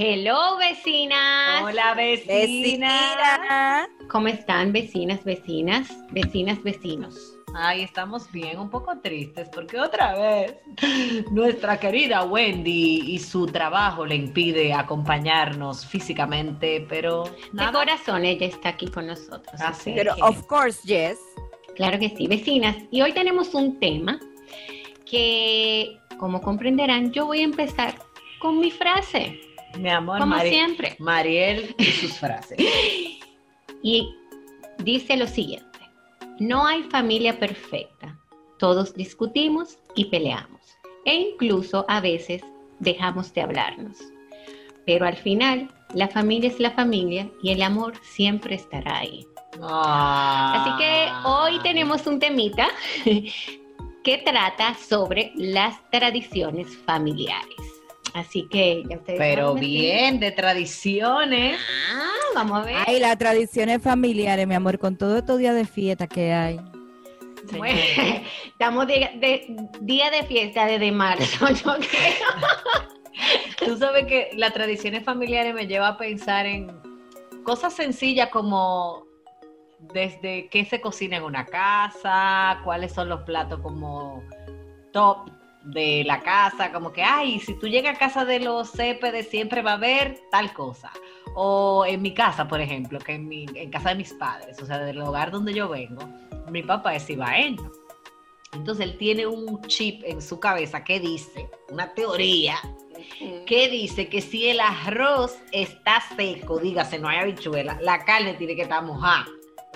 Hello, vecinas. Hola, vecinas. ¿Cómo están, vecinas, vecinas, vecinas, vecinos? Ay, estamos bien, un poco tristes porque otra vez nuestra querida Wendy y su trabajo le impide acompañarnos físicamente, pero De corazón ella está aquí con nosotros. Así Pero, que- of course, yes. Claro que sí, vecinas. Y hoy tenemos un tema que, como comprenderán, yo voy a empezar con mi frase, mi amor, como Mari- siempre. Mariel y sus frases. Y dice lo siguiente, no hay familia perfecta, todos discutimos y peleamos, e incluso a veces dejamos de hablarnos, pero al final la familia es la familia y el amor siempre estará ahí. Así que hoy tenemos un temita que trata sobre las tradiciones familiares. Así que ya ustedes Pero bien, de tradiciones. Ah, vamos a ver. Ay, las tradiciones familiares, mi amor, con todo estos días de fiesta que hay. Bueno, estamos de, de- día de fiesta desde marzo, yo creo. Tú sabes que las tradiciones familiares me lleva a pensar en cosas sencillas como desde qué se cocina en una casa, cuáles son los platos como top de la casa, como que, ay, si tú llegas a casa de los Céspedes siempre va a haber tal cosa. O en mi casa, por ejemplo, que en, mi, en casa de mis padres, o sea, del hogar donde yo vengo, mi papá es ibaeño. Entonces él tiene un chip en su cabeza que dice, una teoría, que dice que si el arroz está seco, dígase, no hay habichuela, la carne tiene que estar mojada.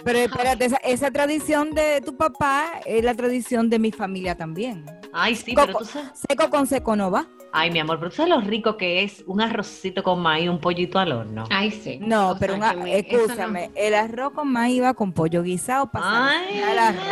Pero espérate, esa, esa tradición de tu papá es la tradición de mi familia también. Ay, sí, Coco. pero tú sabes. Seco con seco no va. Ay, mi amor, pero tú sabes lo rico que es un arrocito con maíz, un pollito al horno. Ay, sí. No, O pero una, me- no- escúchame, el arroz con maíz va con pollo guisado para Ay. al arroz.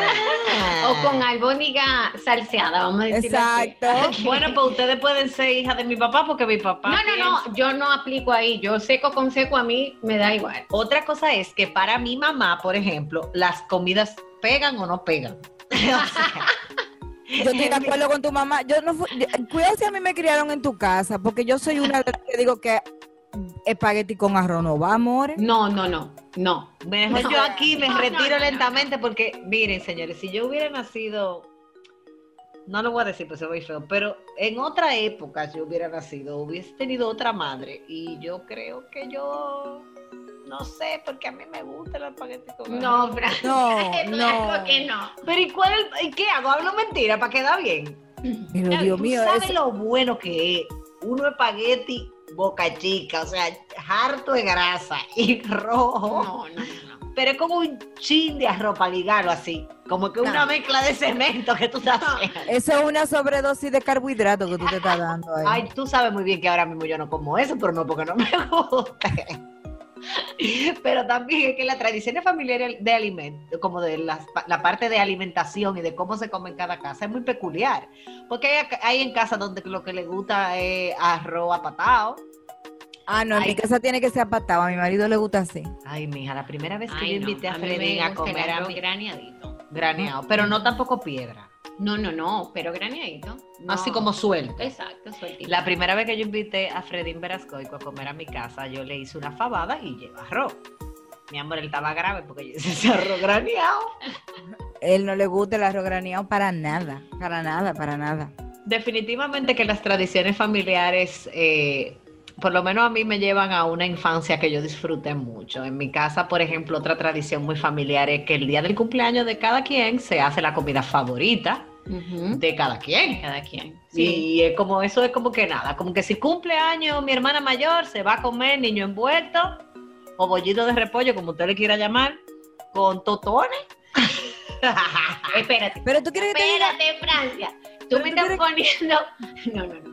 O con albóndiga salseada, vamos a decir. Exacto. Bueno, pues ustedes pueden ser hijas de mi papá porque mi papá. No, no, no, yo no aplico ahí. Yo seco con seco a mí me da igual. Otra cosa es que para mi mamá, por ejemplo, las comidas pegan o no pegan. O sea, Yo estoy de acuerdo con tu mamá. Yo no fui- yo- cuidado si a mí me criaron en tu casa, porque yo soy una de las que digo que espagueti con arroz no va, amores. No, no, no, no. Mejor No. yo aquí me No, retiro no, no. lentamente porque, miren, señores, si yo hubiera nacido, no lo voy a decir, pues se ve feo, pero en otra época yo hubiera nacido, hubiese tenido otra madre y yo creo que yo, no sé, porque a mí me gusta el espagueti con No, arroz. Fran. No, no. que no. Pero ¿y cuál es- y qué hago? ¿Hablo mentira para quedar bien? Pero Dios ¿Tú mío, sabes lo bueno que es uno espagueti boca chica, o sea, harto de grasa y rojo? No, no, no. Pero es como un chin de arroz para ligarlo así. Como que una No. mezcla de cemento que tú estás haciendo. eso es una sobredosis de carbohidratos que tú te estás dando ahí. Ay, tú sabes muy bien que ahora mismo yo no como eso, pero no porque no me guste. Pero también es que las tradiciones familiares de alimento, como de las- la parte de alimentación y de cómo se come en cada casa, es muy peculiar. Porque hay, hay en casa donde lo que le gusta es arroz apatado. ah, no, en ay. mi casa tiene que ser apatado. A mi marido le gusta así. Ay, mija, la primera vez que Ay, yo no, invité a, a gusta el comer a arroz mi graneadito. graneado, pero no tampoco piedra, No, no, no, pero graneadito. No. así como suelto. Exacto, sueltito. La primera vez que yo invité a Fredín Verascoico a comer a mi casa, yo le hice una fabada y lleva arroz. Mi amor, él estaba grave porque yo ese arroz graneado. Él no le gusta el arroz graneado para nada, para nada, para nada. Definitivamente que las tradiciones familiares, eh, por lo menos a mí me llevan a una infancia que yo disfruté mucho. En mi casa, por ejemplo, otra tradición muy familiar es que el día del cumpleaños de cada quien se hace la comida favorita de cada quien. Cada quien. Y es como eso es como que nada, como que si cumple años mi hermana mayor, se va a comer niño envuelto o bollito de repollo, como usted le quiera llamar, con totones. Espérate. Pero tú quieres que te diga, Espérate, Francia. Tú Pero me tú estás poniendo. No, no, no.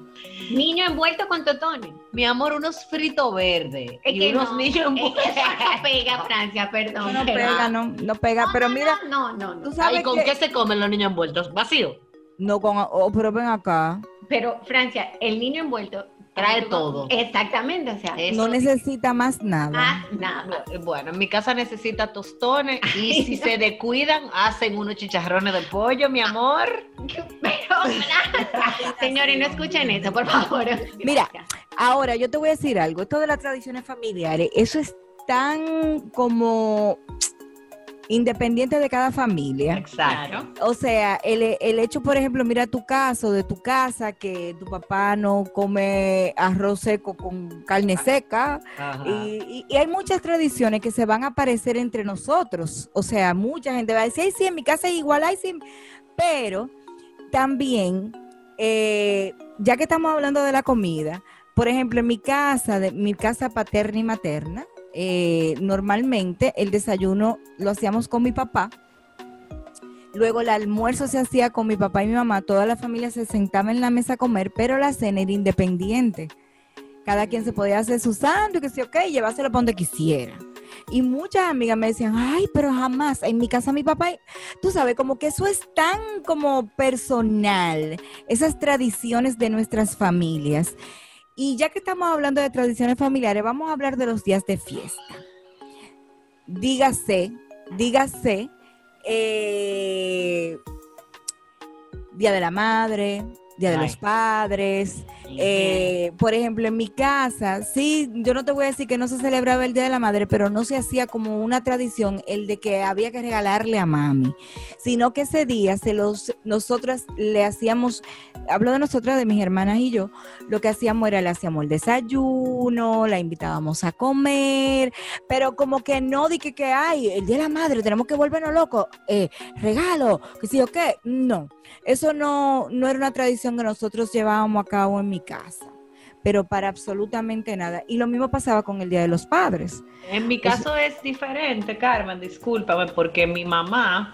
Niño envuelto con totones. mi amor, unos fritos verdes Es y que unos no, niños es envueltos. que eso no pega, Francia, perdón. no pega, no, no pega. Pero mira, No, no, no. tú sabes ¿con que... qué se comen los niños envueltos? ¿Vacío? No con... Oh, pero ven acá. Pero, Francia, el niño envuelto. Trae todo. Exactamente, o sea, Eso- No necesita más nada. más nada. Bueno, en mi casa necesita tostones y si se descuidan, hacen unos chicharrones de pollo, mi amor. Pero, señores, no escuchen eso, por favor. Mira. Ahora, yo te voy a decir algo. Esto de las tradiciones familiares, eso es tan como independiente de cada familia. Exacto. O sea, el, el hecho, por ejemplo, mira tu caso, de tu casa, que tu papá no come arroz seco con carne seca. Ajá. Y, y- y hay muchas tradiciones que se van a aparecer entre nosotros. O sea, mucha gente va a decir, ay, sí, en mi casa es igual, ay, sí. Pero también, eh, ya que estamos hablando de la comida, por ejemplo, en mi casa, de, mi casa paterna y materna, eh, normalmente el desayuno lo hacíamos con mi papá. Luego el almuerzo se hacía con mi papá y mi mamá, toda la familia se sentaba en la mesa a comer, pero la cena era independiente. Cada quien se podía hacer su sándwich, que sí, ok, llevárselo para donde quisiera. Y muchas amigas me decían, ay, pero jamás, en mi casa mi papá, tú sabes, como que eso es tan como personal, esas tradiciones de nuestras familias. Y ya que estamos hablando de tradiciones familiares, vamos a hablar de los días de fiesta. Dígase, dígase, eh, Día de la Madre, Día de Ay. los Padres, eh, por ejemplo, en mi casa, sí, yo no te voy a decir que no se celebraba el Día de la Madre, pero no se hacía como una tradición el de que había que regalarle a mami, sino que ese día se los, nosotras le hacíamos, hablo de nosotras, de mis hermanas y yo, lo que hacíamos era le hacíamos el desayuno, la invitábamos a comer, pero como que no di que, que hay, el Día de la Madre, tenemos que volvernos locos, eh, regalo, que sí o qué, no. Eso no, no era una tradición que nosotros llevábamos a cabo en mi casa, pero para absolutamente nada. Y lo mismo pasaba con el Día de los Padres. En mi caso es diferente, Carmen, discúlpame, porque mi mamá,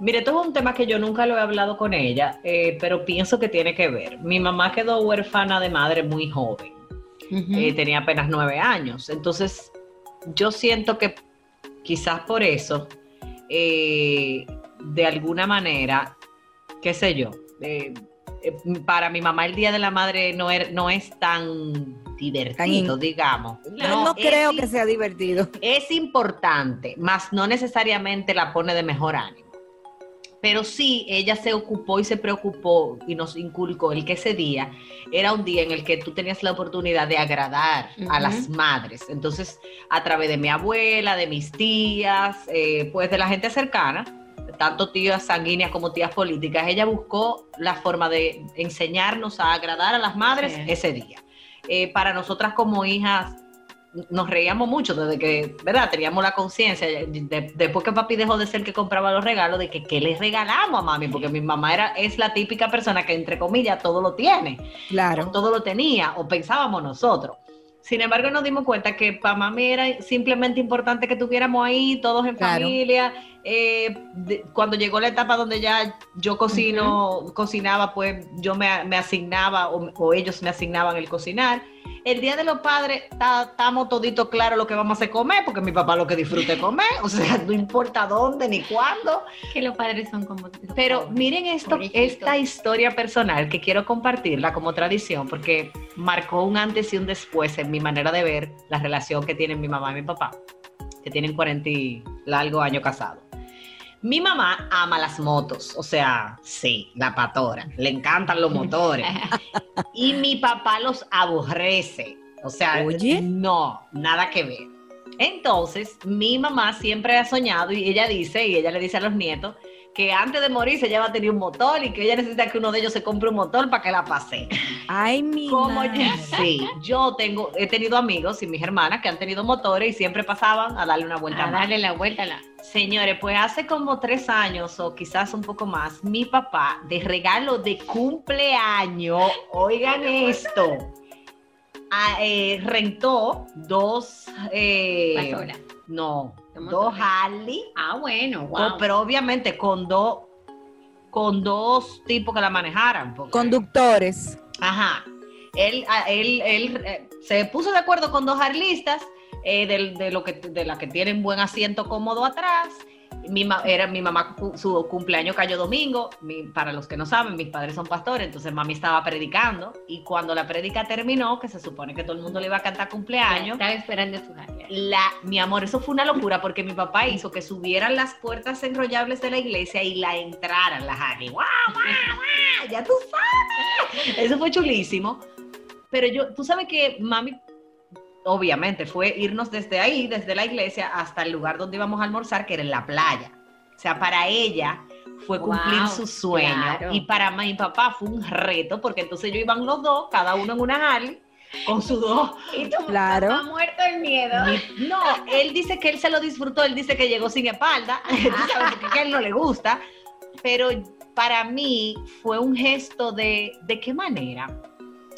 mire, esto es un tema que yo nunca lo he hablado con ella, eh, pero pienso que tiene que ver. Mi mamá quedó huérfana de madre muy joven, eh, tenía apenas nueve años, entonces yo siento que quizás por eso, eh, de alguna manera, qué sé yo, eh, eh, para mi mamá el Día de la Madre no, er- no es tan divertido, digamos. No, es creo in- que sea divertido. es importante, más no necesariamente la pone de mejor ánimo. Pero sí, ella se ocupó y se preocupó y nos inculcó el que ese día era un día en el que tú tenías la oportunidad de agradar a las madres. Entonces, a través de mi abuela, de mis tías, eh, pues de la gente cercana, tanto tías sanguíneas como tías políticas, ella buscó la forma de enseñarnos a agradar a las madres Sí. ese día. Eh, para nosotras como hijas, nos reíamos mucho desde que, ¿verdad? Teníamos la conciencia, de- después que papi dejó de ser el que compraba los regalos, de que qué le regalamos a mami, porque mi mamá era, es la típica persona que, entre comillas, todo lo tiene, o Claro. todo lo tenía, o pensábamos nosotros. Sin embargo, nos dimos cuenta que para mami era simplemente importante que tuviéramos ahí, todos en Claro. familia. Eh, de- cuando llegó la etapa donde ya yo cocino, cocinaba, pues yo me, me asignaba o, o ellos me asignaban el cocinar. El Día de los Padres, ta- estamos toditos claros lo que vamos a comer, porque mi papá lo que disfrute comer, o sea, no importa dónde ni cuándo. Que los padres son como. Pero miren esto, esta historia personal que quiero compartirla como tradición, porque marcó un antes y un después en mi manera de ver la relación que tienen mi mamá y mi papá, que tienen 40 y largo años casados. Mi mamá ama las motos, o sea, sí, la patora, le encantan los motores. Y mi papá los aborrece, o sea, Oye. no, nada que ver. Entonces, mi mamá siempre ha soñado y ella dice, y ella le dice a los nietos, que antes de morirse ella va a tener un motor y que ella necesita que uno de ellos se compre un motor para que la pase. Ay, mi Como yo, sí, yo tengo, he tenido amigos y mis hermanas que han tenido motores y siempre pasaban a darle una vuelta A más. darle la vuelta a la. Señores, pues hace como tres años o quizás un poco más, mi papá de regalo de cumpleaños, oigan esto, a- eh, rentó dos, eh, Pasola. no, ¿Cómo dos se Harley, Ah, bueno, con- wow. pero obviamente con dos, con dos tipos que la manejaran. porque- Conductores. Ajá. Él, él, él eh, se puso de acuerdo con dos arlistas eh, del- de, lo que, de la que tienen buen asiento cómodo atrás. Mi, era, mi mamá, su cumpleaños cayó domingo. Mi- para los que no saben, mis padres son pastores, entonces mami estaba predicando. Y cuando la predica terminó, que se supone que todo el mundo le iba a cantar cumpleaños, Estaba esperando su Harley. la, mi amor, eso fue una locura porque mi papá hizo que subieran las puertas enrollables de la iglesia y la entraran la Harry. ¡Guau, guau, guau! Ya tú sabes. Eso fue chulísimo. Pero yo, tú sabes que mami, obviamente, fue irnos desde ahí, desde la iglesia, hasta el lugar donde íbamos a almorzar, que era en la playa. O sea, para ella fue cumplir Wow, su sueño. claro. Y para mi papá fue un reto, porque entonces ellos iban los dos, cada uno en una Harley, con sus dos Y tu Claro. papá muerto el miedo. mi- No, él dice que él se lo disfrutó, él dice que llegó sin espalda, tú sabes, porque a él no le gusta, pero para mí fue un gesto de, ¿de qué manera?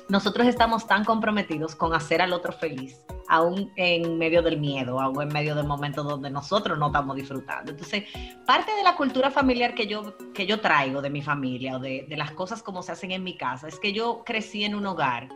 Nosotros estamos tan comprometidos con hacer al otro feliz, aún en medio del miedo, aún en medio del momento donde nosotros no estamos disfrutando. Entonces, parte de la cultura familiar que yo, que yo traigo de mi familia o de, de las cosas como se hacen en mi casa es que yo crecí en un hogar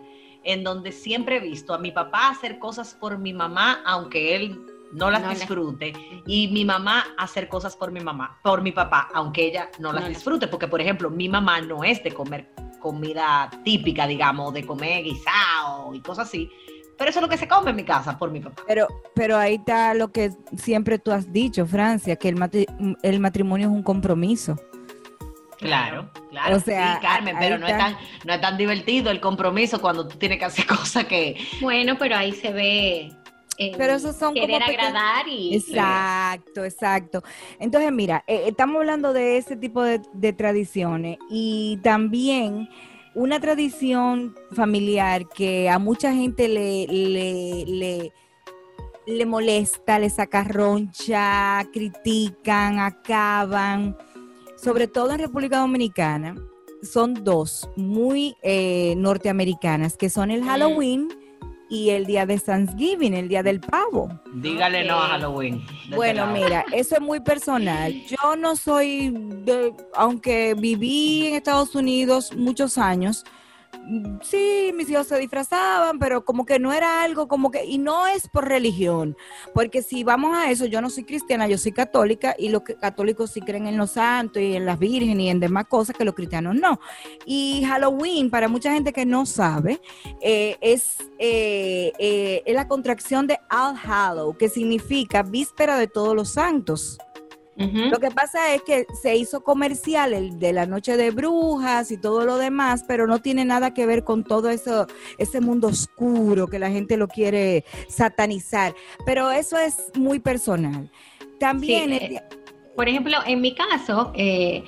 en donde siempre he visto a mi papá hacer cosas por mi mamá, aunque él no las No disfrute, y mi mamá hacer cosas por mi mamá, por mi papá, aunque ella no las No las- disfrute, porque por ejemplo, mi mamá no es de comer comida típica, digamos, de comer guisado y cosas así, pero eso es lo que se come en mi casa por mi papá. Pero, pero ahí está lo que siempre tú has dicho, Francia, que el, matri- el matrimonio es un compromiso. Claro, claro. O sea, sí, Carmen, pero no es, tan, no es tan divertido el compromiso cuando tú tienes que hacer cosas que... Bueno, pero ahí se ve. Pero esos son como querer pequeños- agradar y. Exacto, exacto. Entonces, mira, eh, estamos hablando de ese tipo de, de tradiciones y también una tradición familiar que a mucha gente le, le, le, le molesta, le saca roncha, critican, acaban, sobre todo en República Dominicana, son dos muy eh, norteamericanas, que son el Mm. Halloween y el día de Thanksgiving, el día del pavo. Dígale no a. Halloween. Bueno, mira, eso es muy personal. Yo no soy de, aunque viví en Estados Unidos muchos años, sí, mis hijos se disfrazaban, pero como que no era algo como que, y no es por religión, porque si vamos a eso, yo no soy cristiana, yo soy católica y los católicos sí creen en los santos y en las vírgenes y en demás cosas que los cristianos no. Y Halloween, para mucha gente que no sabe, eh, es, eh, eh, es la contracción de All Hallow, que significa víspera de todos los santos. Lo que pasa es que se hizo comercial el de la noche de brujas y todo lo demás, pero no tiene nada que ver con todo eso, ese mundo oscuro que la gente lo quiere satanizar. Pero eso es muy personal. También Sí, el eh, Por ejemplo, en mi caso, eh,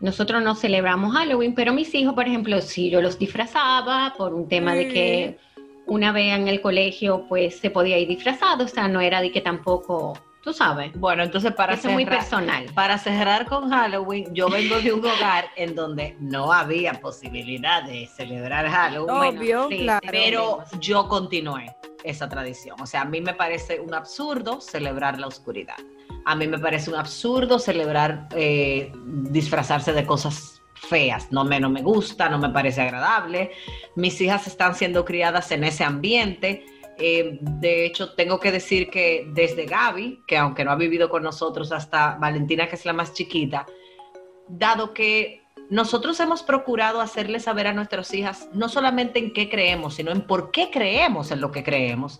nosotros no celebramos Halloween, pero mis hijos, por ejemplo, sí, yo los disfrazaba por un tema de que una vez en el colegio, pues se podía ir disfrazado, o sea, no era de que tampoco, tú sabes, Bueno, entonces para eso es muy personal. Para cerrar con Halloween, yo vengo de un hogar en donde no había posibilidad de celebrar Halloween, obvio, sí, claro. pero yo continué esa tradición. O sea, a mí me parece un absurdo celebrar la oscuridad. A mí me parece un absurdo celebrar, eh, disfrazarse de cosas feas. No me, no me gusta, no me parece agradable. Mis hijas están siendo criadas en ese ambiente. Eh, de hecho, tengo que decir que desde Gaby, que aunque no ha vivido con nosotros, hasta Valentina, que es la más chiquita, dado que nosotros hemos procurado hacerle saber a nuestras hijas no solamente en qué creemos, sino en por qué creemos en lo que creemos.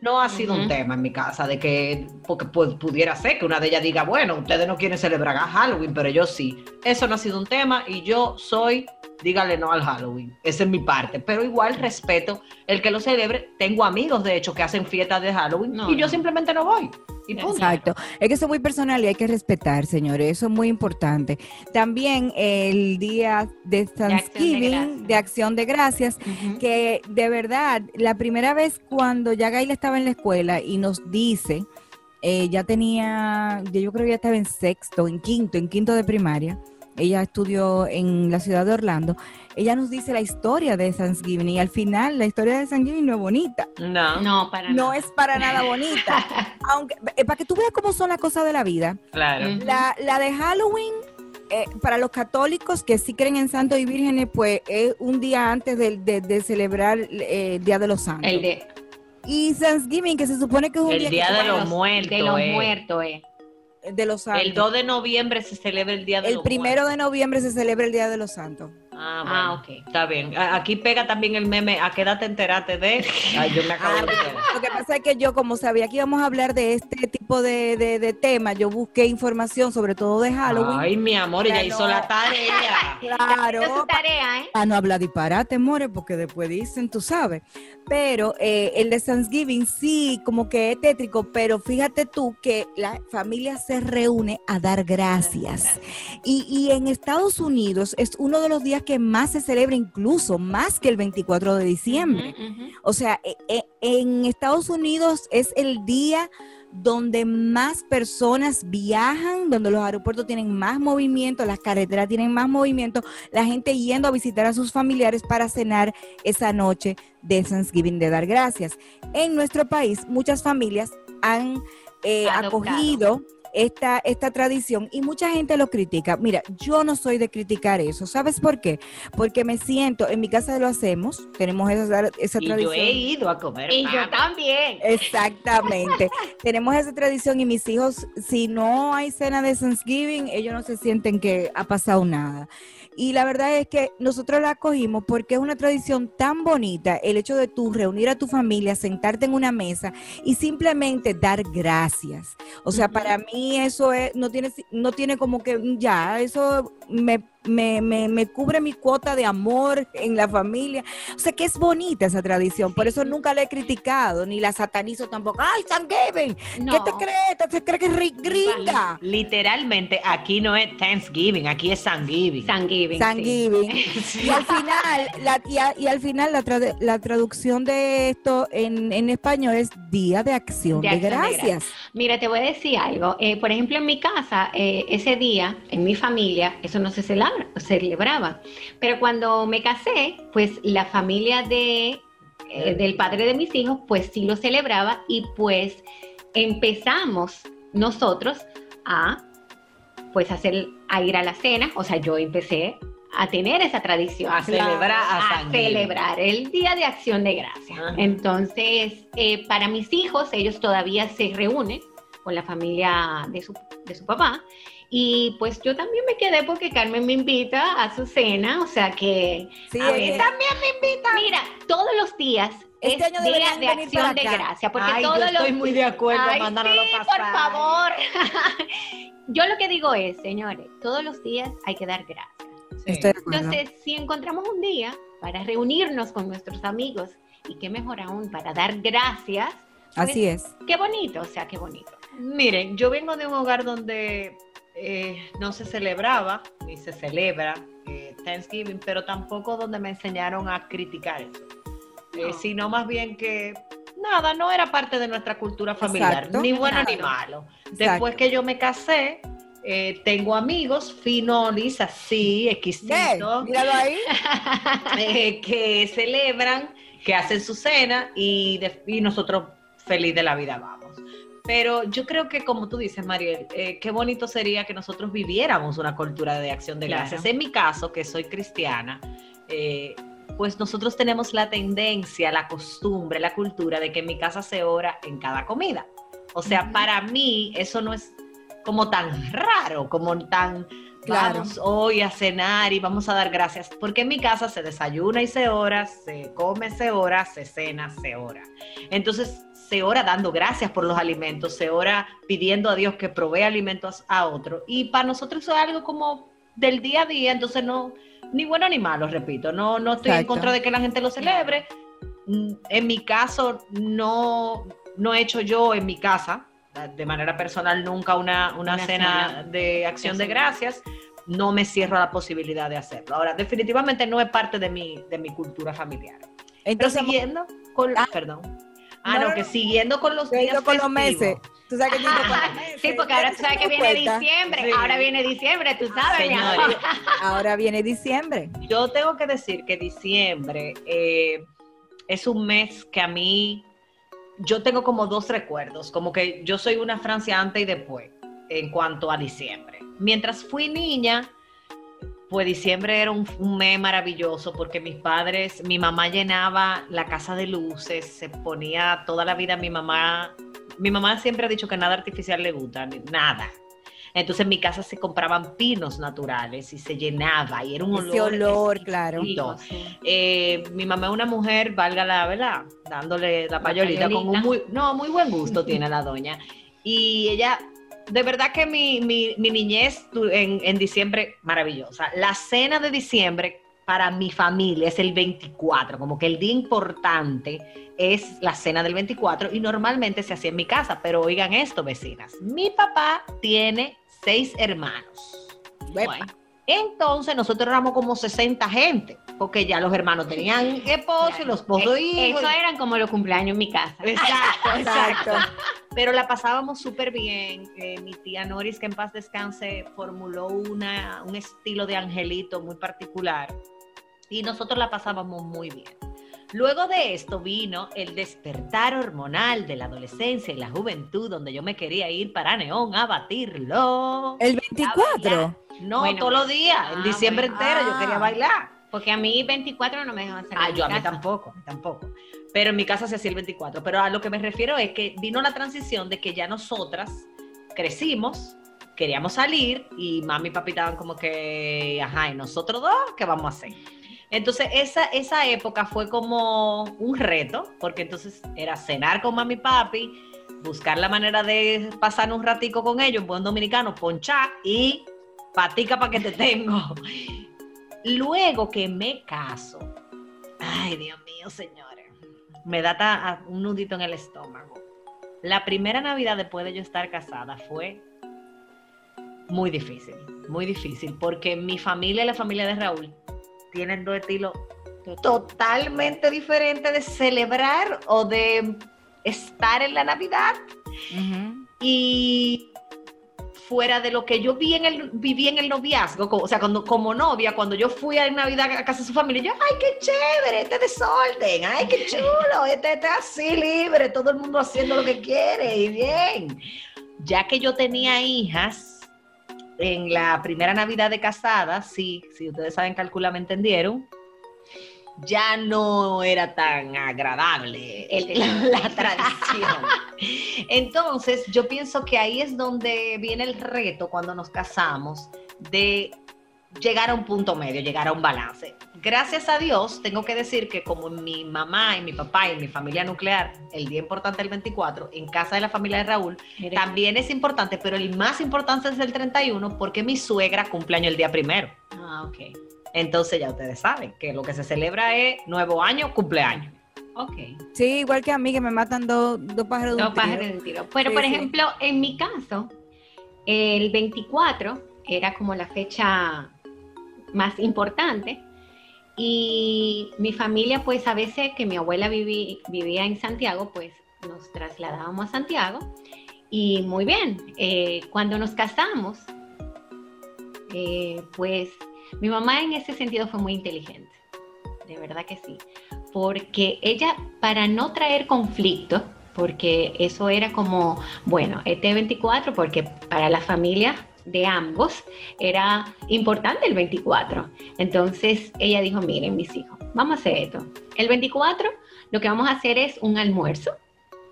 No ha sido un tema en mi casa de que, porque pu- pudiera ser que una de ellas diga, bueno, ustedes no quieren celebrar a Halloween, pero yo sí. Eso no ha sido un tema y yo soy, dígale no al Halloween. Esa es mi parte. Pero igual respeto el que lo celebre. Tengo amigos, de hecho, que hacen fiestas de Halloween No, y yo no. simplemente no voy. Y punto. Exacto. Es que eso es muy personal y hay que respetar, señores. Eso es muy importante. También el día de Thanksgiving, Gracias. de Acción de Gracias, que de verdad, la primera vez cuando ya Gaila estaba en la escuela y nos dice, eh, ya tenía, yo creo que ya estaba en sexto, en quinto, en quinto de primaria. Ella estudió en la ciudad de Orlando. Ella nos dice la historia de Thanksgiving y al final la historia de Thanksgiving no es bonita. No, No, para No nada. es para nada bonita. Aunque, eh, para que tú veas cómo son las cosas de la vida. claro. La, la de Halloween, eh, para los católicos que sí creen en santos y vírgenes, pues es un día antes de, de celebrar eh, el Día de los Santos. El de, Y Thanksgiving, que se supone que es un El día, día que- de los los- muertos. de los eh. muertos, eh. De los santos. El 2 de noviembre se celebra el día de El los muertos. de noviembre se celebra el Día de los Santos. Ah, Ah, bueno, ok. Está bien. Aquí pega también el meme. ¿A qué edad te enteraste de? Ay, yo me acabo de enterar. Lo que pasa es que yo, como sabía que íbamos a hablar de este tipo de, de, de temas, yo busqué información, sobre todo de Halloween. Ay, mi amor, ella Ya hizo la tarea. claro. Es su tarea, ¿eh? a no hablar disparate, more, porque después dicen, tú sabes. Pero eh, el de Thanksgiving sí, como que es tétrico, pero fíjate tú que la familia se reúne a dar gracias. Y, y en Estados Unidos es uno de los días que más se celebra, incluso más que el 24 de diciembre. O sea, e- e- en Estados Unidos es el día donde más personas viajan, donde los aeropuertos tienen más movimiento, las carreteras tienen más movimiento, la gente yendo a visitar a sus familiares para cenar esa noche de Thanksgiving, de dar gracias. En nuestro país, muchas familias han eh, acogido esta, esta tradición y mucha gente lo critica. Mira, yo no soy de criticar eso. ¿Sabes por qué? Porque me siento, en mi casa lo hacemos, tenemos esa, esa Y yo tradición. he ido a comer. Y yo también. Exactamente. Tenemos esa tradición y mis hijos, si no hay cena de Thanksgiving, ellos no se sienten que ha pasado nada. Y la verdad es que nosotros la acogimos porque es una tradición tan bonita el hecho de tú reunir a tu familia, sentarte en una mesa y simplemente dar gracias. O sea, para mí eso es, no tiene, no tiene como que ya, eso me, me, me, me cubre mi cuota de amor en la familia. O sea, que es bonita esa tradición. Por eso nunca la he criticado, ni la satanizo tampoco. ¡Ay, Thanksgiving! ¿Qué No. te crees? ¿Te crees que es ri- gringa? Literalmente, aquí no es Thanksgiving, aquí es Thanksgiving. Thanksgiving. sí. Thanksgiving. Y al final, la, y, a- y al final la, trad- la traducción de esto en, en español es Día de Acción De de, Acción de Gracias. Mira, te voy a decir algo. Eh, por ejemplo, en mi casa, eh, ese día, en mi familia, eso no se celebra, celebraba. Pero cuando me casé, pues la familia de, eh, del padre de mis hijos, pues sí lo celebraba y pues empezamos nosotros a pues hacer, a ir a la cena, o sea, yo empecé a tener esa tradición. A celebrar a celebrar el Día de Acción de Gracias. Ajá. Entonces, eh, para mis hijos, ellos todavía se reúnen con la familia de su, de su papá. Y pues yo también me quedé porque Carmen me invita a su cena, o sea que Sí, A ver, también me invita. Mira, todos los días Este es año día de venir acción de gracia, porque Ay, yo todos estoy los muy de acuerdo, Ay, mándalo sí, pasar. por favor. yo lo que digo es, señores, todos los días hay que dar gracias. Sí. Estoy de acuerdo. Entonces, si encontramos un día para reunirnos con nuestros amigos y qué mejor aún para dar gracias, pues, Así es. qué bonito, o sea, qué bonito. Miren, yo vengo de un hogar donde eh, no se celebraba ni se celebra eh, Thanksgiving, pero tampoco donde me enseñaron a criticar eso, Eh, No. sino más bien que nada, no era parte de nuestra cultura familiar, Exacto. ni bueno ni malo. Exacto. Después que yo me casé, eh, tengo amigos finolis así, exquisitos, míralo ahí. eh, que celebran, que hacen su cena y, de- y nosotros feliz de la vida vamos. Pero yo creo que como tú dices, Mariel, eh, qué bonito sería que nosotros viviéramos una cultura de acción de Claro. gracias. En mi caso, que soy cristiana, eh, pues nosotros tenemos la tendencia, la costumbre, la cultura de que en mi casa se ora en cada comida. O sea, para mí eso no es como tan raro, como tan Claro. vamos hoy a cenar y vamos a dar gracias, porque en mi casa se desayuna y se ora, se come, se ora, se cena, se ora. Entonces se ora dando gracias por los alimentos, se ora pidiendo a Dios que provee alimentos a otro. Y para nosotros eso es algo como del día a día, entonces no, ni bueno ni malo, repito, no, no estoy en Exacto. contra de que la gente lo celebre. Mm, En mi caso, no, no he hecho yo en mi casa, de manera personal, nunca una, una, Una cena, cena de acción de gracias. No me cierro a la posibilidad de hacerlo. Ahora, definitivamente no es parte de mi, de mi cultura familiar. Pero Entonces, siguiendo con, Ah. perdón. Ah, No, no, que siguiendo con los días con los meses. Tú sabes que los meses. Sí, porque ahora tú sabes que viene Cuenta. diciembre. Sí. Ahora viene diciembre, tú sabes. Señores, Ahora viene diciembre. yo tengo que decir que diciembre eh, es un mes que a mí, yo tengo como dos recuerdos, como que yo soy una Francia antes y después en cuanto a diciembre. Mientras fui niña, pues diciembre era un, un mes maravilloso porque mis padres, mi mamá llenaba la casa de luces, se ponía toda la vida mi mamá, mi mamá siempre ha dicho que nada artificial le gusta, nada. Entonces en mi casa se compraban pinos naturales y se llenaba y era un olor. Ese olor, claro. exquisito. Sí. Eh, mi mamá es una mujer, valga la verdad, dándole la payolita, con un payolita. muy, no, muy buen gusto tiene la doña. Y ella, de verdad que mi, mi, mi niñez en, en diciembre, maravillosa. La cena de diciembre para mi familia es el 24, como que el día importante es la cena del 24 y normalmente se hacía en mi casa, pero oigan esto, vecinas, mi papá tiene seis hermanos. Bueno, Entonces nosotros éramos como 60 gente, porque ya los hermanos tenían esposo y los esposos Eh, hijos. Eso eran como los cumpleaños en mi casa. Exacto, Exacto. exacto. Pero la pasábamos súper bien. Eh, mi tía Noris, que en paz descanse, formuló una, un estilo de angelito muy particular y nosotros la pasábamos muy bien. Luego de esto vino el despertar hormonal de la adolescencia y la juventud, donde yo me quería ir para Neón a batirlo. el 24. No, Bueno, todos los días, en ah, diciembre bueno. entero yo Ah. quería bailar. Porque a mí 24 no me dejaban salir. Ah, de yo a mí casa. tampoco, a mí tampoco. Pero en mi casa se hacía el 24. Pero a lo que me refiero es que vino la transición de que ya nosotras crecimos, queríamos salir y mami y papi estaban como que, ajá, ¿y nosotros dos qué vamos a hacer? Entonces esa, esa época fue como un reto, porque entonces era cenar con mami y papi, buscar la manera de pasar un ratico con ellos, en buen dominicano, ponchar y patica para que te tengo. Luego que me caso, ay Dios mío, señores, me da ta- un nudito en el estómago. La primera Navidad después de yo estar casada fue muy difícil, muy difícil, porque mi familia y la familia de Raúl tienen dos estilos totalmente diferentes de celebrar o de estar en la Navidad y fuera de lo que yo vi en el, viví en el noviazgo, como- o sea, cuando, como novia, cuando yo fui a Navidad a casa de su familia, yo, ay, qué chévere, este desorden, ay, qué chulo, este está así libre, todo el mundo haciendo lo que quiere y bien. Ya que yo tenía hijas, en la primera Navidad de casada, sí, si ustedes saben calcular, me entendieron, ya no era tan agradable el- la, la tradición. Entonces, yo pienso que ahí es donde viene el reto cuando nos casamos de llegar a un punto medio, llegar a un balance. Gracias a Dios, tengo que decir que como mi mamá y mi papá y mi familia nuclear, el día importante el 24, en casa de la familia de Raúl, Mira, también es importante, pero el más importante es el 31 porque mi suegra cumpleaños el día primero. Ah, ok. Entonces ya ustedes saben que lo que se celebra es nuevo año, cumpleaños. Ok. Sí, igual que a mí, que me matan dos, dos pájaros de Dos un tiro. pájaros de un tiro. Pero, Sí, por sí. ejemplo, en mi caso, el 24 era como la fecha más importante. Y mi familia, pues a veces que mi abuela viví- vivía en Santiago, pues nos trasladábamos a Santiago. Y muy bien, eh, cuando nos casamos, eh, pues mi mamá en ese sentido fue muy inteligente, de verdad que sí, porque ella, para no traer conflicto, porque eso era como, bueno, este 24, porque para la familia de ambos era importante el 24. Entonces ella dijo, miren mis hijos, vamos a hacer esto. El 24 lo que vamos a hacer es un almuerzo.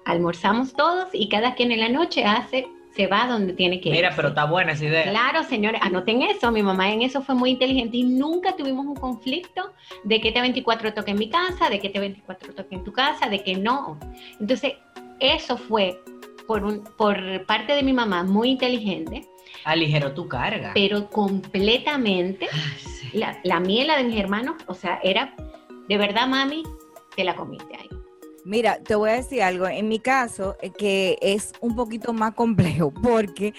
Almorzamos todos y cada quien en la noche hace se va donde tiene que ir. Mira, pero está buena esa idea. Claro, señores, anoten eso. Mi mamá en eso fue muy inteligente y nunca tuvimos un conflicto de que este 24 toque en mi casa, de que este 24 toque en tu casa, de que no. Entonces, eso fue por, un, por parte de mi mamá muy inteligente, Aligeró tu carga. pero completamente Ay, sí. la, la mía y la de mis hermanos, o sea, era de verdad, mami, te la comiste ahí. Mira, te voy a decir algo. En mi caso, eh, que es un poquito más complejo porque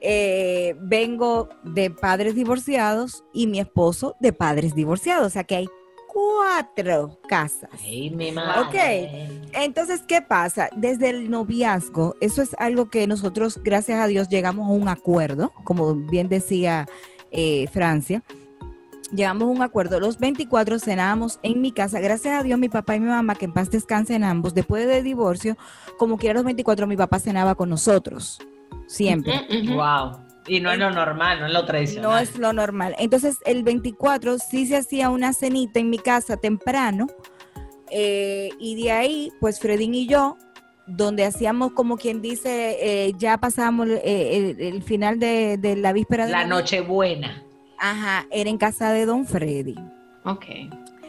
eh, vengo de padres divorciados y mi esposo de padres divorciados. O sea que hay cuatro casas. Ay, mi madre. Entonces, ¿qué pasa? Desde el noviazgo, eso es algo que nosotros, gracias a Dios, llegamos a un acuerdo, como bien decía eh, Francia. Llegamos a un acuerdo. Los 24 cenábamos en mi casa. Gracias a Dios, mi papá y mi mamá, que en paz descansen ambos, después del divorcio, como quiera los 24, mi papá cenaba con nosotros. Siempre. Wow. Y no es lo normal, no es lo tradicional. No es lo normal. Entonces, el 24 sí se hacía una cenita en mi casa temprano. eh, y de ahí, pues Fredín y yo, donde hacíamos como quien dice, eh, ya pasábamos eh, el, el final de, de la víspera de La Navidad. Nochebuena. Ajá, era en casa de Don Freddy. Ok.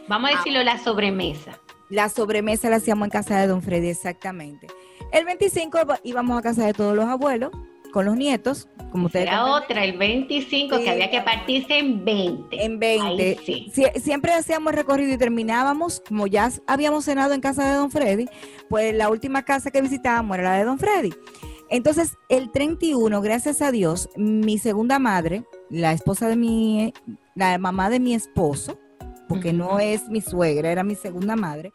Vamos a decirlo la sobremesa. La sobremesa la hacíamos en casa de Don Freddy, exactamente. El 25 íbamos a casa de todos los abuelos, con los nietos, como ustedes comprenden. otra, el 25, Sí, que había que partirse en 20. En 20. Ahí sí. Sie- siempre hacíamos recorrido y terminábamos, como ya habíamos cenado en casa de Don Freddy, pues la última casa que visitábamos era la de Don Freddy. Entonces, el 31, gracias a Dios, mi segunda madre, la esposa de mi, la mamá de mi esposo, porque no es mi suegra, era mi segunda madre.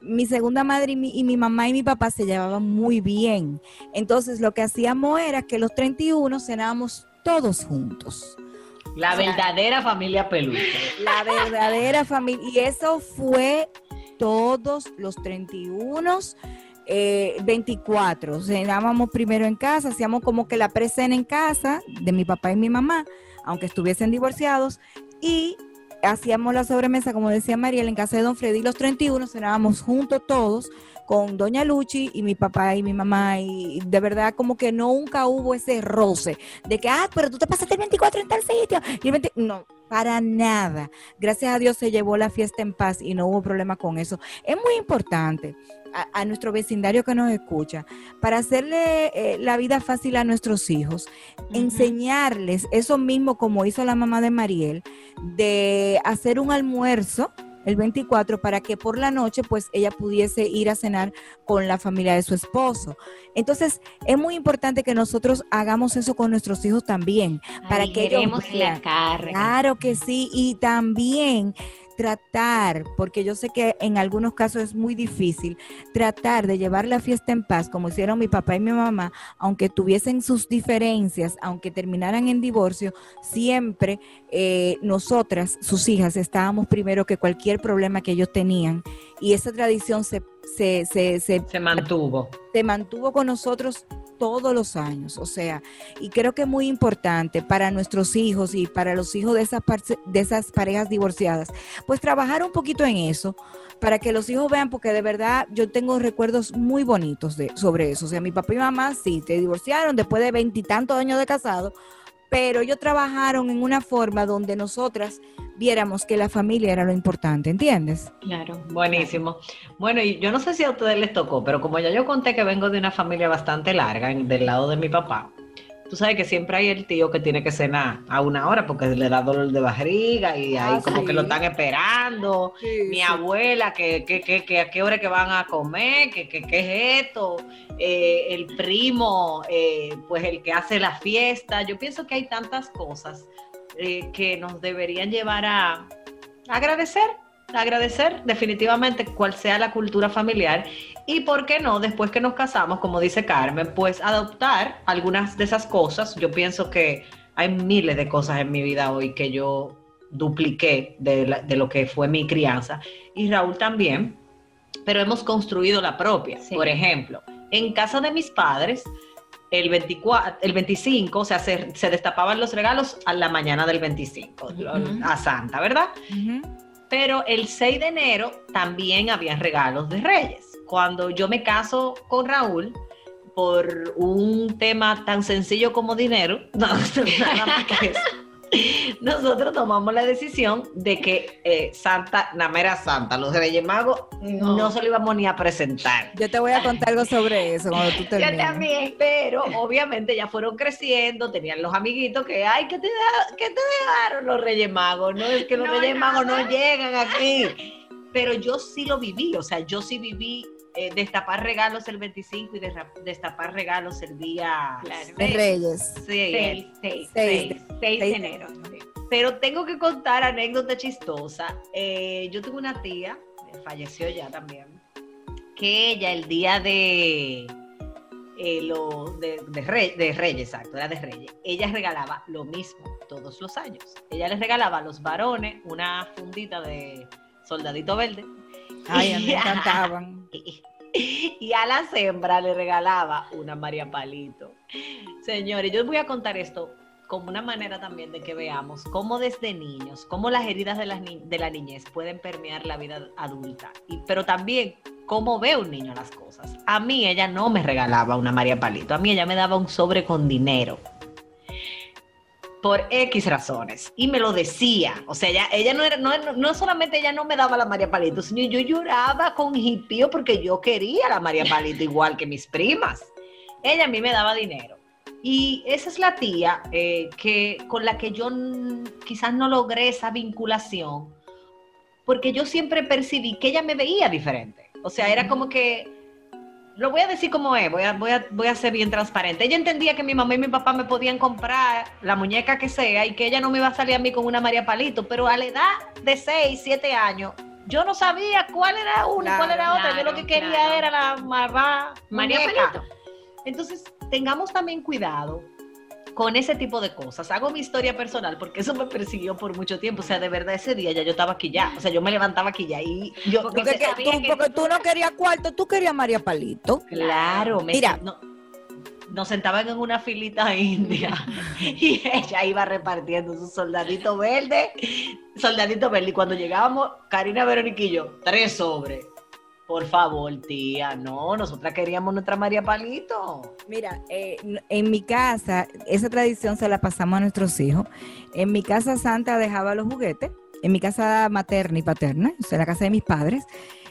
Mi segunda madre y mi, y mi mamá y mi papá se llevaban muy bien. Entonces, lo que hacíamos era que los 31 cenábamos todos juntos. La verdadera familia peluche. La verdadera familia. Y eso fue todos los 31, eh, 24. Cenábamos primero en casa, hacíamos como que la presena en casa de mi papá y mi mamá, aunque estuviesen divorciados. Y hacíamos la sobremesa, como decía Mariel, en casa de don Freddy. Los 31 cenábamos juntos todos con doña Luchi y mi papá y mi mamá. Y de verdad como que nunca hubo ese roce de que, ah, pero tú te pasaste el 24 en tal sitio. Y el 20 No, para nada. Gracias a Dios se llevó la fiesta en paz y no hubo problema con eso. Es muy importante a, a nuestro vecindario que nos escucha, para hacerle eh, la vida fácil a nuestros hijos, enseñarles eso mismo como hizo la mamá de Mariel, de hacer un almuerzo el 24 para que por la noche pues ella pudiese ir a cenar con la familia de su esposo. Entonces es muy importante que nosotros hagamos eso con nuestros hijos también, para que ellos la carga. Claro que sí, y también tratar, porque yo sé que en algunos casos es muy difícil, tratar de llevar la fiesta en paz, como hicieron mi papá y mi mamá, aunque tuviesen sus diferencias, aunque terminaran en divorcio, siempre eh, nosotras, sus hijas, estábamos primero que cualquier problema que ellos tenían, y esa tradición se, se, se, se Se mantuvo. se mantuvo con nosotros todos los años, o sea, y creo que es muy importante para nuestros hijos y para los hijos de esas, de esas parejas divorciadas, pues trabajar un poquito en eso, para que los hijos vean, porque de verdad yo tengo recuerdos muy bonitos de, sobre eso, o sea, mi papá y mamá sí, te divorciaron después de veintitantos años de casado, pero ellos trabajaron en una forma donde nosotras viéramos que la familia era lo importante, ¿entiendes? Claro. Buenísimo. Bueno, y yo no sé si a ustedes les tocó, pero como ya yo conté que vengo de una familia bastante larga, del lado de mi papá, tú sabes que siempre hay el tío que tiene que cenar a una hora porque le da dolor de barriga y ahí Ah, como sí. que lo están esperando. Mi abuela, que, que, que, que a qué hora que van a comer, que, que, que es esto, Eh, el primo, eh, pues el que hace la fiesta. Yo pienso que hay tantas cosas eh, que nos deberían llevar a agradecer, agradecer definitivamente cual sea la cultura familiar y por qué no, después que nos casamos, como dice Carmen, pues adoptar algunas de esas cosas. Yo pienso que hay miles de cosas en mi vida hoy que yo dupliqué de, la- de lo que fue mi crianza y Raúl también, pero hemos construido la propia. Sí. Por ejemplo, en casa de mis padres, el 24, el 25, o sea, se, se destapaban los regalos a la mañana del 25, Ujú. a Santa, ¿verdad? Pero el 6 de enero también había regalos de Reyes. Cuando yo me caso con Raúl, por un tema tan sencillo como dinero, no, nada más que eso, nosotros tomamos la decisión de que eh, Santa, Namera Santa, los Reyes Magos, no. No. se lo íbamos ni a presentar. Yo te voy a contar algo sobre eso cuando tú Yo termines. también, pero obviamente ya fueron creciendo, tenían los amiguitos que, ay, ¿qué te, qué te dejaron los Reyes Magos? No, es que los No, Reyes Magos no llegan aquí. Pero yo sí lo viví, o sea, yo sí viví eh, destapar regalos el 25 y destapar regalos el día Claro. De Reyes. Sí, 6, 6, Seis 6, 6 de enero. sí. Pero tengo que contar anécdota chistosa. Eh, yo tuve una tía, eh, falleció ya también, que ella el día de, eh, lo, de, de Rey- de Reyes, exacto, era de Reyes, ella regalaba lo mismo todos los años. Ella les regalaba a los varones una fundita de soldadito verde. Ay, a mí me encantaban. Y a las hembras le regalaba una María Palito. Señores, yo voy a contar esto como una manera también de que veamos cómo desde niños, cómo las heridas de la, ni- de la niñez pueden permear la vida adulta, y, pero también cómo ve un niño las cosas. A mí ella no me regalaba una María Palito, a mí ella me daba un sobre con dinero. Por X razones. Y me lo decía. O sea, ella, ella no era, no, no solamente ella no me daba la María Palito, sino yo lloraba con hipío porque yo quería la María Palito igual que mis primas. Ella a mí me daba dinero. Y esa es la tía eh, que, con la que yo quizás no logré esa vinculación, porque yo siempre percibí que ella me veía diferente. O sea, era como que, lo voy a decir como es, voy a, voy, a, voy a ser bien transparente. Ella entendía que mi mamá y mi papá me podían comprar la muñeca que sea y que ella no me iba a salir a mí con una María Palito, pero a la edad de 6, 7 años, yo no sabía cuál era una y cuál era otra. yo lo que quería claro. era la mamá María muñeca. Palito. Entonces, tengamos también cuidado con ese tipo de cosas. Hago mi historia personal porque eso me persiguió por mucho tiempo. O sea, de verdad, ese día ya yo estaba aquí ya. O sea, yo me levantaba aquí ya y yo... Porque tú, que porque tú- tú no querías cuarto, tú querías María Palito. Claro, me- Mira. no- nos sentaban en una filita india y ella iba repartiendo su soldadito verde, soldadito verde. Y cuando llegábamos, Karina, Verónica y yo, tres sobres. Por favor, tía, no, nosotras queríamos nuestra María Palito. Mira, eh, en mi casa, esa tradición se la pasamos a nuestros hijos. En mi casa Santa dejaba los juguetes. En mi casa materna y paterna, o sea, la casa de mis padres,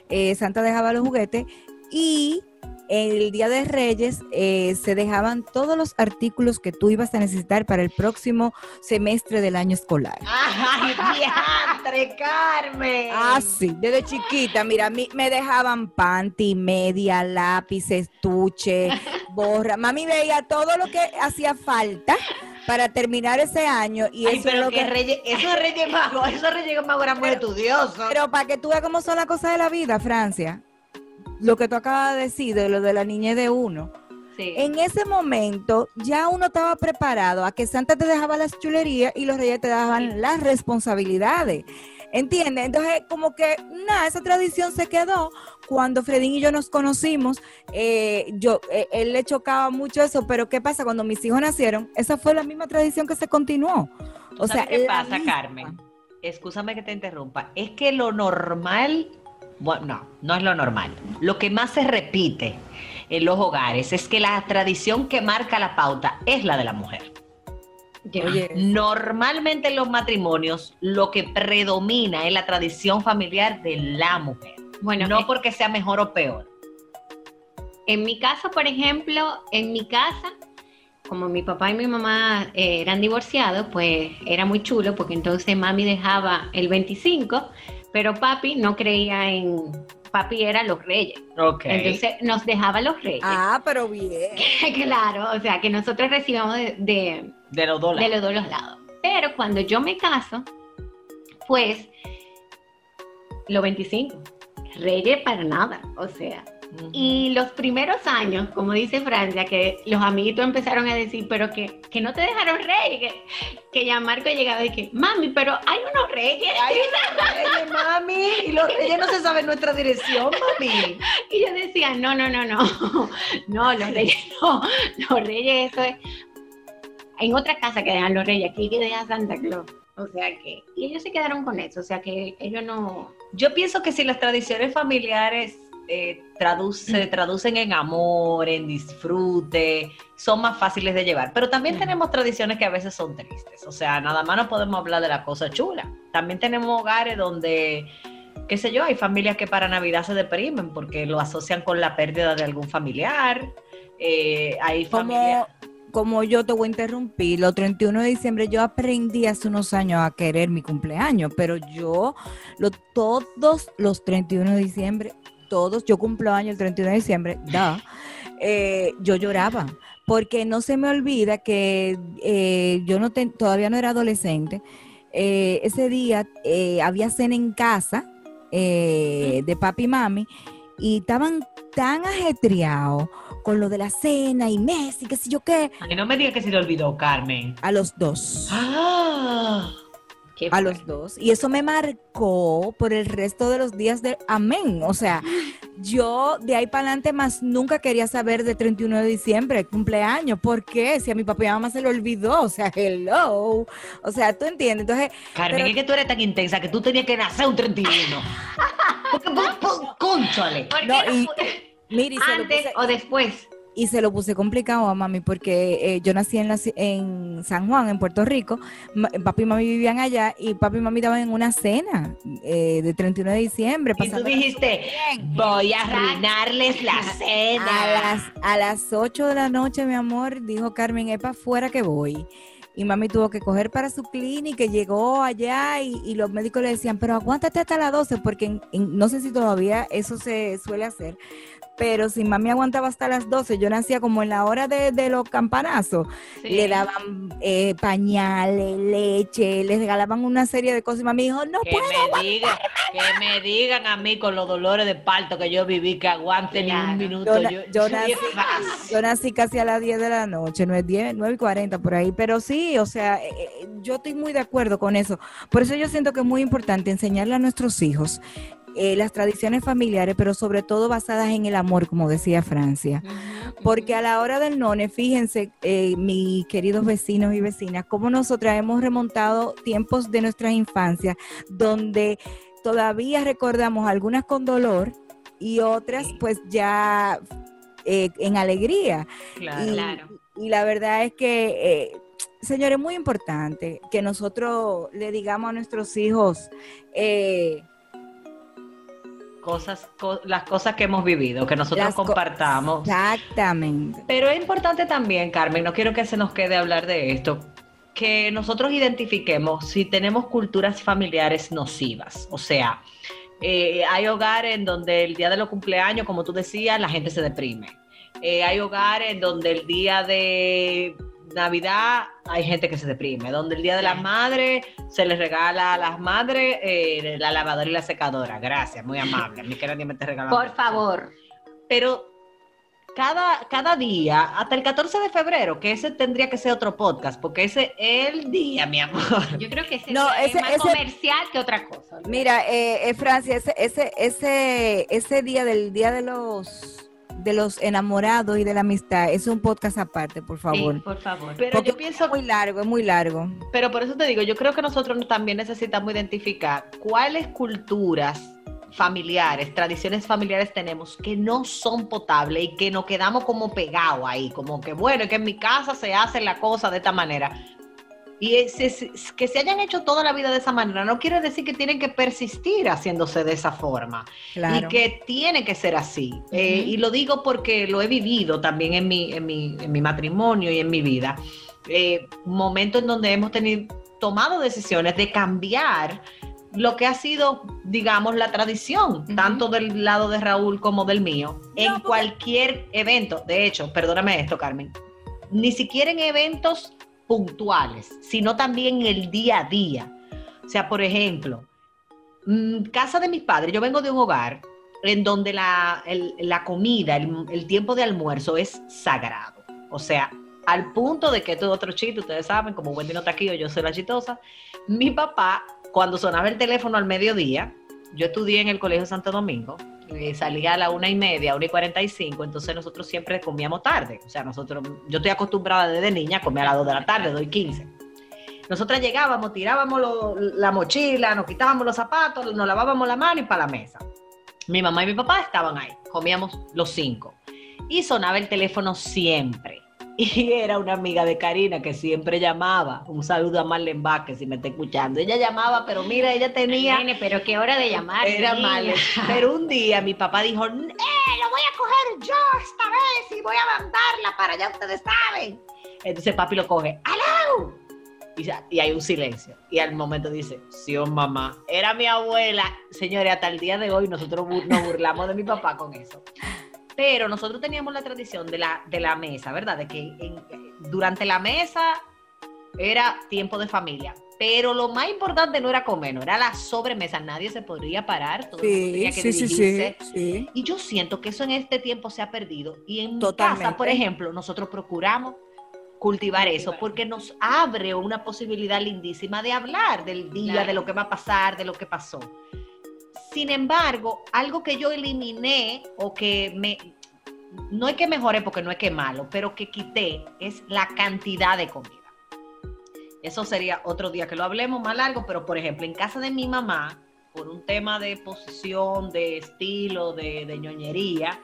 eh, Santa dejaba los juguetes y el Día de Reyes eh, se dejaban todos los artículos que tú ibas a necesitar para el próximo semestre del año escolar. ¡Ay, diantre, Carmen! Ah, sí, desde chiquita, mira, a mí me dejaban panty, media, lápiz, estuche, borra. Mami veía todo lo que hacía falta para terminar ese año y Ay, eso es pero lo que que... Reyes, esos Reyes Magos, esos Reyes Magos eran muy estudiosos. Pero para que tú veas cómo son las cosas de la vida, Francia, lo que tú acabas de decir de lo de la niñez de uno, Sí. en ese momento ya uno estaba preparado a que Santa te dejaba las chulerías y los reyes te daban las responsabilidades. ¿Entiendes? Entonces, como que, nada, esa tradición se quedó. Cuando Fredín y yo nos conocimos, eh, yo, eh, él le chocaba mucho eso, pero ¿qué pasa? Cuando mis hijos nacieron, esa fue la misma tradición que se continuó. ¿Tú O sea, qué pasa, misma. Carmen? Excúsame que te interrumpa. Es que lo normal, bueno, no, no es lo normal. Lo que más se repite en los hogares es que la tradición que marca la pauta es la de la mujer. Normalmente en los matrimonios lo que predomina es la tradición familiar de la mujer. bueno, no eh, porque sea mejor o peor. En mi caso, por ejemplo, en mi casa, como mi papá y mi mamá eh, eran divorciados, pues era muy chulo porque entonces mami dejaba el 25, pero papi no creía en, papi era los reyes. Ok. Entonces nos dejaba los reyes. Ah, pero bien. claro, o sea, que nosotros recibamos de, de, de los dólares. de los dos lados. Pero cuando yo me caso, pues, los 25, reyes para nada, o sea. Y los primeros años, como dice Francia, que los amiguitos empezaron a decir, pero que, que no te dejaron reyes, que, que ya Marco llegaba y que, mami, pero hay unos reyes. Ay, los reyes, mami. Y los reyes no se saben nuestra dirección, mami. Y yo decía, no, no, no, no, no, los reyes no, los reyes eso es en otra casa que dejan los reyes, aquí que deja Santa Claus. O sea que, y ellos se quedaron con eso, o sea que ellos no, Yo pienso que si las tradiciones familiares eh, traduce- se traducen en amor, en disfrute, son más fáciles de llevar. Pero también tenemos tradiciones que a veces son tristes. O sea, nada más no podemos hablar de la cosa chula. También tenemos hogares donde, qué sé yo, hay familias que para Navidad se deprimen porque lo asocian con la pérdida de algún familiar. Eh, hay familias... Como, como yo te voy a interrumpir, los 31 de diciembre yo aprendí hace unos años a querer mi cumpleaños, pero yo lo, todos los 31 de diciembre, todos, yo cumplo año el 31 de diciembre, da, eh, yo lloraba, porque no se me olvida que eh, yo no ten- todavía no era adolescente, eh, ese día había cena en casa de papi y mami y estaban tan ajetreados con lo de la cena y Messi, qué sé yo qué, Ay, no me digas que se le olvidó, Carmen. a los dos. Ah, Qué A los dos. Y eso me marcó por el resto de los días de amén. O sea, yo de ahí para adelante más nunca quería saber de 31 de diciembre, cumpleaños. ¿Por qué? Si a mi papá y a mamá se le olvidó. O sea, hello. O sea, tú entiendes. Entonces, Carmen, Pero- es que tú eres tan intensa que tú tenías que nacer un 31. Porque. ¿Por No, no y- mire, lo antes o después? Y se lo puse complicado a mami porque eh, yo nací en, la en San Juan, en Puerto Rico. Ma- papi y mami vivían allá y papi y mami estaban en una cena eh, de 31 de diciembre. Y tú dijiste, voy a arruinarles la A cena. las, a las 8 de la noche, mi amor, dijo Carmen, es para afuera que voy. Y mami tuvo que coger para su clínica, llegó allá y, y los médicos le decían, pero aguántate hasta las 12, porque en- en- no sé si todavía eso se suele hacer, pero si mami aguantaba hasta las 12, yo nacía como en la hora de, de los campanazos, Sí. le daban eh, pañales, leche, les regalaban una serie de cosas y mami dijo, no Que puedo. me digan, que me digan a mí con los dolores de parto que yo viví, que aguante ni un minuto. Yo, na- Yo, yo yo nací, yo nací casi a las 10 de la noche, no es 10, 9 y 40 por ahí, pero sí, o sea, eh, eh, yo estoy muy de acuerdo con eso. Por eso yo siento que es muy importante enseñarle a nuestros hijos eh, las tradiciones familiares, pero sobre todo basadas en el amor, como decía Francia. Porque a la hora del none, fíjense, eh, mis queridos vecinos y vecinas, cómo nosotras hemos remontado tiempos de nuestras infancias donde todavía recordamos algunas con dolor y otras pues ya eh, en alegría. Claro. Y, Claro. y la verdad es que, señores, es muy importante que nosotros le digamos a nuestros hijos, eh, Cosas, co- las cosas que hemos vivido, que nosotros Las compartamos. exactamente. Pero es importante también, Carmen, no quiero que se nos quede hablar de esto, que nosotros identifiquemos si tenemos culturas familiares nocivas. O sea, eh, hay hogares en donde el día de los cumpleaños, como tú decías, la gente se deprime. Eh, hay hogares en donde el día de Navidad hay gente que se deprime, donde el día de la madre se les regala a las madres eh, la lavadora y la secadora. Gracias, muy amable. A mí que nadie me esté regalando. Por favor. Pero cada, cada día, hasta el 14 de febrero, que ese tendría que ser otro podcast, porque ese es el día, mi amor. Yo creo que ese No, ese- es más ese- comercial que otra cosa. Mira, eh, eh, Francia, ese, ese, ese, ese día del día de los de los enamorados y de la amistad, es un podcast aparte, por favor. Sí, por favor. Pero Porque yo pienso, es muy largo, es muy largo. pero por eso te digo, yo creo que nosotros también necesitamos identificar cuáles culturas familiares, tradiciones familiares tenemos que no son potables y que nos quedamos como pegados ahí, como que bueno, es que en mi casa se hace la cosa de esta manera. Y es- que se hayan hecho toda la vida de esa manera no quiere decir que tienen que persistir haciéndose de esa forma. Claro. y que tiene que ser así. Eh, y lo digo porque lo he vivido también en mi, en mi, en mi matrimonio y en mi vida. Eh, momentos en donde hemos tenido, tomado decisiones de cambiar lo que ha sido, digamos, la tradición, tanto del lado de Raúl como del mío, en porque- cualquier evento. De hecho, perdóname esto, Carmen, ni siquiera en eventos puntuales, sino también el día a día. O sea, por ejemplo, mm, casa de mis padres, yo vengo de un hogar en donde la, la comida, el, tiempo de almuerzo es sagrado. O sea, al punto de que esto es otro chiste, ustedes saben, como Wendy no está aquí yo soy la chitosa, mi papá, cuando sonaba el teléfono al mediodía, yo estudié en el Colegio Santo Domingo, eh, salía a la una y media, una y cuarenta y cinco, entonces nosotros siempre comíamos tarde. O sea, nosotros, yo estoy acostumbrada desde niña a comer a las dos de la tarde, doy 15. Nosotras llegábamos, tirábamos la mochila, nos quitábamos los zapatos, nos lavábamos la mano y para la mesa. Mi mamá y mi papá estaban ahí, comíamos los cinco. Y sonaba el teléfono siempre. Y era una amiga de Karina que siempre llamaba. Un saludo a Marlene Vázquez, si me está escuchando. Ella llamaba, pero mira, ella tenía... Nene, pero qué hora de llamar. Era mal. Pero un día mi papá dijo, eh, lo voy a coger yo esta vez y voy a mandarla para allá, ustedes saben. Entonces papi lo coge, ¡aló! Y, ya- y hay un silencio. Y al momento dice, sí, oh, mamá, era mi abuela. Señores, hasta el día de hoy nosotros nos burlamos de mi papá con eso. Pero nosotros teníamos la tradición de la, de la mesa, ¿verdad? De que en- durante la mesa era tiempo de familia. Pero lo más importante no era comer, no era la sobremesa. Nadie se podría parar, todo tenía que dirigirse. sí. Y yo siento que eso en este tiempo se ha perdido. Y en mi Totalmente. casa, por ejemplo, nosotros procuramos cultivar eso porque nos abre una posibilidad lindísima de hablar del día, Claro. de lo que va a pasar, de lo que pasó. Sin embargo, algo que yo eliminé o que me... No es que mejore porque no es que malo, pero que quité es la cantidad de comida. Eso sería otro día que lo hablemos más largo, pero por ejemplo, en casa de mi mamá, por un tema de posición, de estilo, de, de ñoñería,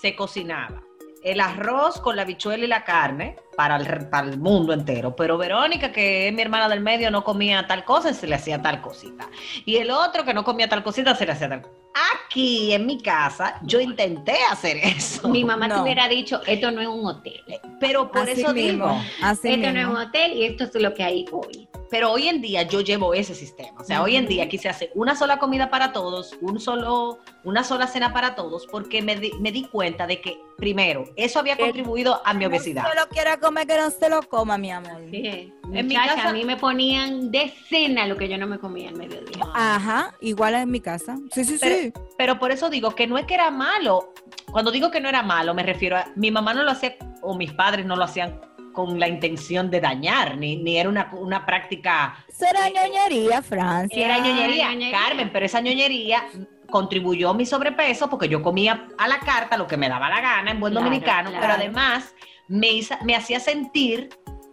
se cocinaba el arroz con la bichuela y la carne para el, para el mundo entero. Pero Verónica, que es mi hermana del medio, no comía tal cosa y se le hacía tal cosita. Y el otro que no comía tal cosita se le hacía tal. Aquí en mi casa yo intenté hacer eso. Mi mamá te No. hubiera dicho, esto no es un hotel. Pero por Así eso mismo, digo, así esto no mismo. es un hotel y esto es lo que hay hoy. Pero hoy en día yo llevo ese sistema. O sea, hoy en día aquí se hace una sola comida para todos, un solo, una sola cena para todos, porque me di, me di cuenta de que, primero, eso había Que contribuido a mi obesidad. No se lo quiera comer, que no se lo coma, mi amor. Sí. En mi casa- a mí me ponían de cena lo que yo no me comía al mediodía. Ajá, igual en mi casa. Sí, sí, Pero- sí. Pero por eso digo que no es que era malo. Cuando digo que no era malo, me refiero a mi mamá no lo hacía o mis padres no lo hacían con la intención de dañar, ni, ni era una, una práctica. Será ñoñería, Francia. Era ñoñería, ñoñería. Carmen, pero esa ñoñería contribuyó a mi sobrepeso porque yo comía a la carta lo que me daba la gana en buen Claro, dominicano, claro. pero además me, hizo- me hacía sentir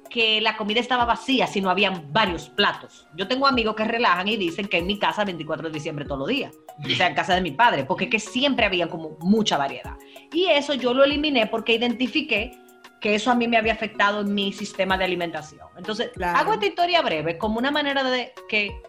que la comida estaba vacía si no habían varios platos. Yo tengo amigos que relajan y dicen que en mi casa 24 de diciembre todos los días, o sea, en casa de mi padre, porque es que siempre había como mucha variedad. Y eso yo lo eliminé porque identifiqué que eso a mí me había afectado en mi sistema de alimentación. Entonces, Claro. hago esta historia breve como una manera de que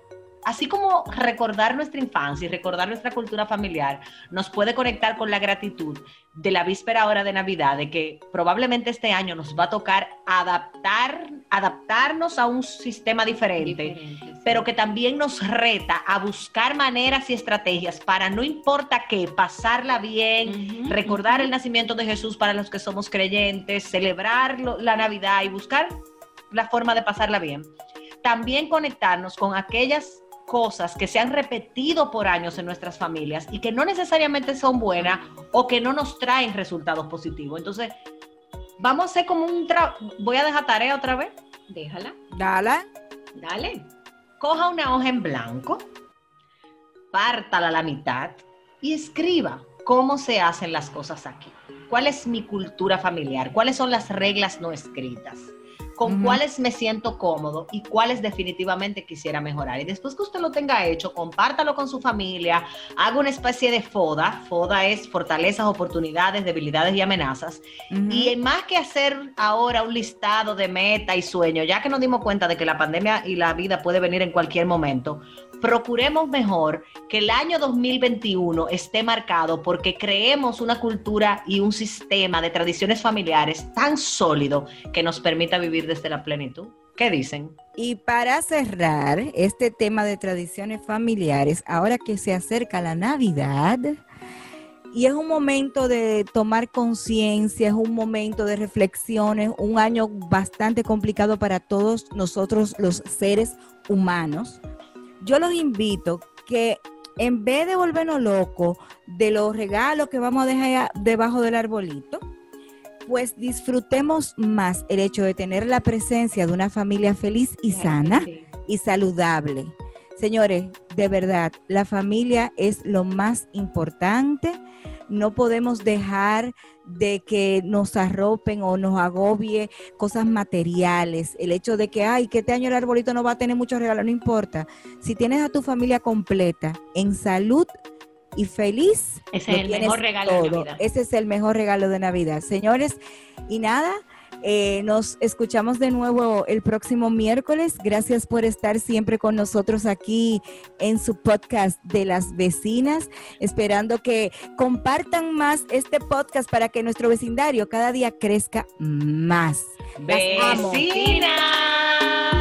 así como recordar nuestra infancia y recordar nuestra cultura familiar nos puede conectar con la gratitud de la víspera hora de Navidad, de que probablemente este año nos va a tocar adaptar, adaptarnos a un sistema diferente, Diferente, sí. pero que también nos reta a buscar maneras y estrategias para no importa qué, pasarla bien, recordar el nacimiento de Jesús para los que somos creyentes, celebrar lo- la Navidad y buscar la forma de pasarla bien. También conectarnos con aquellas cosas que se han repetido por años en nuestras familias y que no necesariamente son buenas o que no nos traen resultados positivos. Entonces, vamos a hacer como un... tra- Voy a dejar tarea otra vez. Déjala, Dale. dale. Coja una hoja en blanco, pártala a la mitad y escriba cómo se hacen las cosas aquí. ¿Cuál es mi cultura familiar? ¿Cuáles son las reglas no escritas? ¿Con cuáles me siento cómodo y cuáles definitivamente quisiera mejorar? Y después que usted lo tenga hecho, compártalo con su familia, haga una especie de FODA. FODA es fortalezas, oportunidades, debilidades y amenazas. Y más que hacer ahora un listado de meta y sueño, ya que nos dimos cuenta de que la pandemia y la vida puede venir en cualquier momento, procuremos mejor que el año 2021 esté marcado porque creemos una cultura y un sistema de tradiciones familiares tan sólido que nos permita vivir desde la plenitud. ¿Qué dicen? Y para cerrar este tema de tradiciones familiares, ahora que se acerca la Navidad, y es un momento de tomar conciencia, es un momento de reflexiones, un año bastante complicado para todos nosotros los seres humanos. Yo los invito que en vez de volvernos locos de los regalos que vamos a dejar debajo del arbolito, pues disfrutemos más el hecho de tener la presencia de una familia feliz y sana y saludable. Señores, de verdad, la familia es lo más importante. No podemos dejar de que nos arropen o nos agobie cosas materiales. El hecho de que, ay, que este año el arbolito no va a tener muchos regalos, no importa. Si tienes a tu familia completa, en salud y feliz. Ese es el mejor regalo de. Navidad. Ese es el mejor regalo de Navidad. Señores, y nada, eh, nos escuchamos de nuevo el próximo miércoles. Gracias por estar siempre con nosotros aquí en su podcast de las vecinas, esperando que compartan más este podcast para que nuestro vecindario cada día crezca más. Las amo. Vecina.